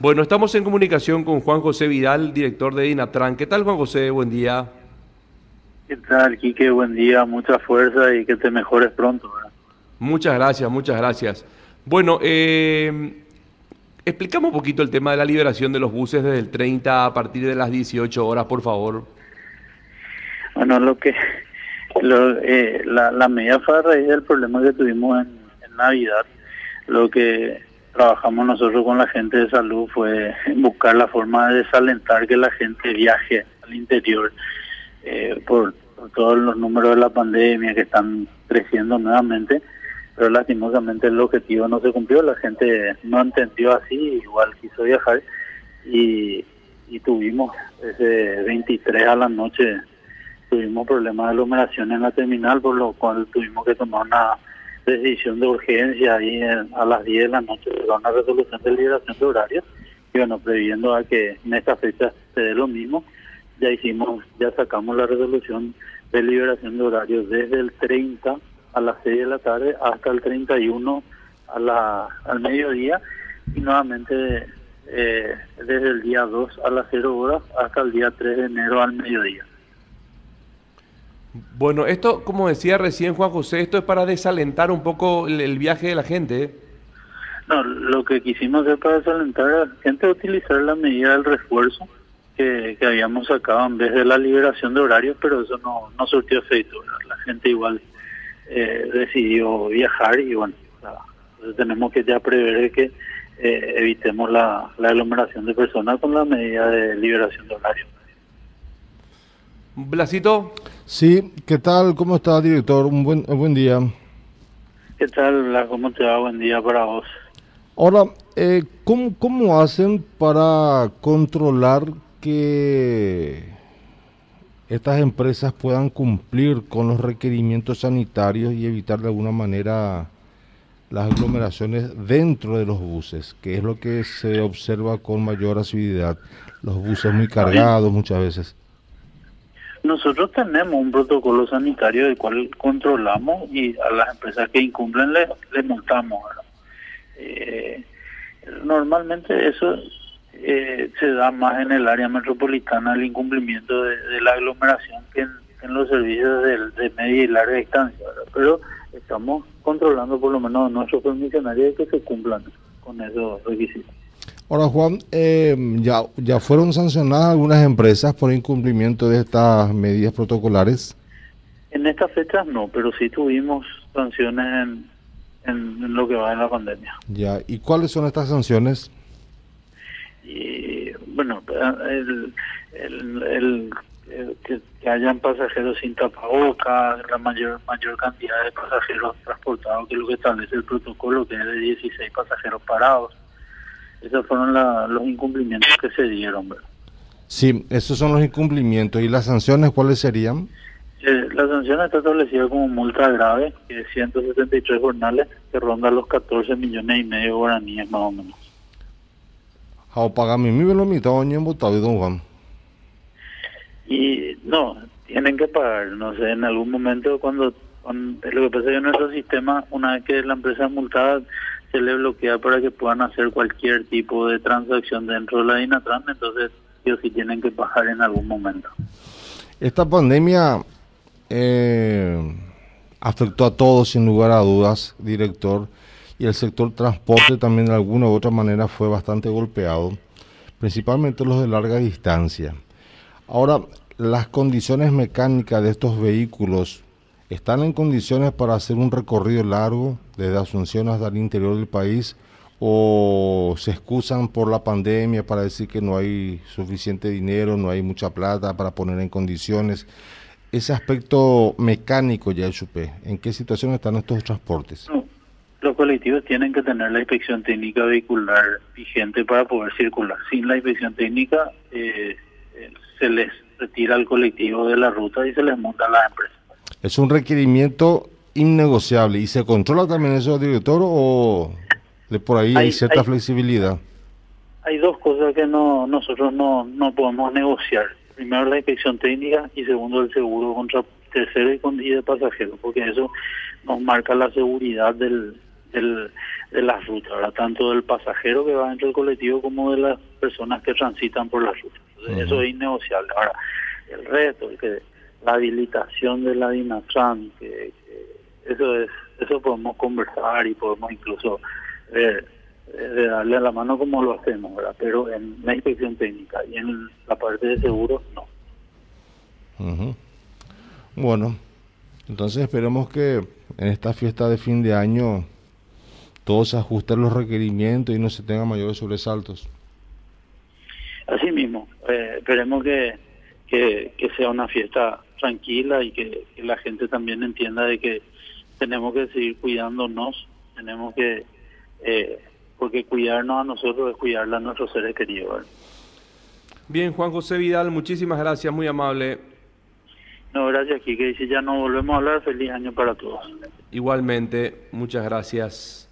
Bueno, estamos en comunicación con Juan José Vidal, director de Dinatran. ¿Qué tal, Juan José? Buen día. ¿Qué tal, Quique? Buen día, mucha fuerza y que te mejores pronto. Muchas gracias, muchas gracias. Bueno, eh, explicamos un poquito el tema de la liberación de los buses desde el 30 a partir de las 18 horas, por favor. Bueno, lo que lo, eh, la, la medida fue a raíz del problema que tuvimos en, en Navidad. Lo que trabajamos nosotros con la gente de salud fue buscar la forma de desalentar que la gente viaje al interior eh, por, todos los números de la pandemia que están creciendo nuevamente, pero lastimosamente el objetivo no se cumplió, la gente no entendió así, igual quiso viajar y, y tuvimos ese 23 a la noche, tuvimos problemas de aglomeración en la terminal, por lo cual tuvimos que tomar una decisión de urgencia ahí a las 10 de la noche una resolución de liberación de horarios y bueno, previendo a que en esta fecha se dé lo mismo, ya hicimos, ya sacamos la resolución de liberación de horarios desde el 30 a las 6 de la tarde hasta el 31 a la, al mediodía y nuevamente eh, desde el día 2 a las 0 horas hasta el día 3 de enero al mediodía. Bueno, esto, como decía recién Juan José, esto es para desalentar un poco el, viaje de la gente. ¿eh? No, lo que quisimos hacer para desalentar a la gente es utilizar la medida del refuerzo que, habíamos sacado en vez de la liberación de horarios, pero eso no, no surtió efecto. La gente igual eh, decidió viajar y bueno, tenemos que ya prever que eh, evitemos la, la aglomeración de personas con la medida de liberación de horarios. Blasito. Sí, ¿qué tal? ¿Cómo está, director? Un buen, buen día. ¿Qué tal? ¿Cómo te va? Buen día para vos. Ahora, eh, ¿cómo, ¿cómo hacen para controlar que estas empresas puedan cumplir con los requerimientos sanitarios y evitar de alguna manera las aglomeraciones dentro de los buses, que es lo que se observa con mayor asiduidad. Los buses muy cargados muchas veces. Nosotros tenemos un protocolo sanitario del cual controlamos y a las empresas que incumplen les le multamos. Eh, normalmente eso eh, se da más en el área metropolitana el incumplimiento de, la aglomeración que en, los servicios de, media y larga distancia, pero estamos controlando por lo menos nuestros permisionarios que se cumplan con esos requisitos. Ahora, Juan, eh, ya, ¿ya fueron sancionadas algunas empresas por incumplimiento de estas medidas protocolares? En estas fechas no, pero sí tuvimos sanciones en, en, lo que va en la pandemia. Ya, ¿y cuáles son estas sanciones? Y, bueno, el, el, que, hayan pasajeros sin tapabocas, la mayor mayor cantidad de pasajeros transportados, que es lo que establece el protocolo, que es de 16 pasajeros parados esos fueron los incumplimientos que se dieron, ¿verdad? Sí, esos son los incumplimientos. ¿Y las sanciones cuáles serían? Eh, la sanción está establecida como multa grave, que es 173 jornales, que ronda los 14 millones y medio guaraníes más o menos. ¿How paga mi lo mitad en y Don Juan? Y no, tienen que pagar, no sé, en algún momento cuando, cuando lo que pasa es que nuestro sistema, una vez que la empresa es multada, se le bloquea para que puedan hacer cualquier tipo de transacción dentro de la Dinatran, entonces ellos sí tienen que bajar en algún momento. Esta pandemia eh, afectó a todos sin lugar a dudas, director, y el sector transporte también de alguna u otra manera fue bastante golpeado, principalmente los de larga distancia. Ahora, las condiciones mecánicas de estos vehículos ¿Están en condiciones para hacer un recorrido largo desde Asunción hasta el interior del país o se excusan por la pandemia para decir que no hay suficiente dinero, no hay mucha plata para poner en condiciones? Ese aspecto mecánico ya supe, ¿en qué situación están estos transportes? los colectivos tienen que tener la inspección técnica vehicular vigente para poder circular. Sin la inspección técnica eh, eh, se les retira al colectivo de la ruta y se les monta a las empresas es un requerimiento innegociable. ¿Y se controla también eso, director, o de por ahí hay, cierta flexibilidad? Hay dos cosas que no nosotros no, no podemos negociar. Primero la inspección técnica y segundo el seguro contra tercero y, con, de pasajeros, porque eso nos marca la seguridad del, del, de las rutas, ¿verdad? tanto del pasajero que va dentro del colectivo como de las personas que transitan por las rutas. Eso es innegociable. Ahora, el resto, que la habilitación de la Dinatran, que, eso es eso podemos conversar y podemos incluso ver de darle a la mano como lo hacemos, ¿verdad? Pero en la inspección técnica y en la parte de seguros, no. Bueno, entonces esperemos que en esta fiesta de fin de año todos se ajusten los requerimientos y no se tengan mayores sobresaltos. Así mismo, eh, esperemos que, que, sea una fiesta tranquila y que, la gente también entienda de que tenemos que seguir cuidándonos, tenemos que, eh, porque cuidarnos a nosotros es cuidar a nuestros seres queridos. Bien, Juan José Vidal, muchísimas gracias, muy amable. No, gracias, Kike. Y si ya no volvemos a hablar, feliz año para todos. Igualmente, muchas gracias.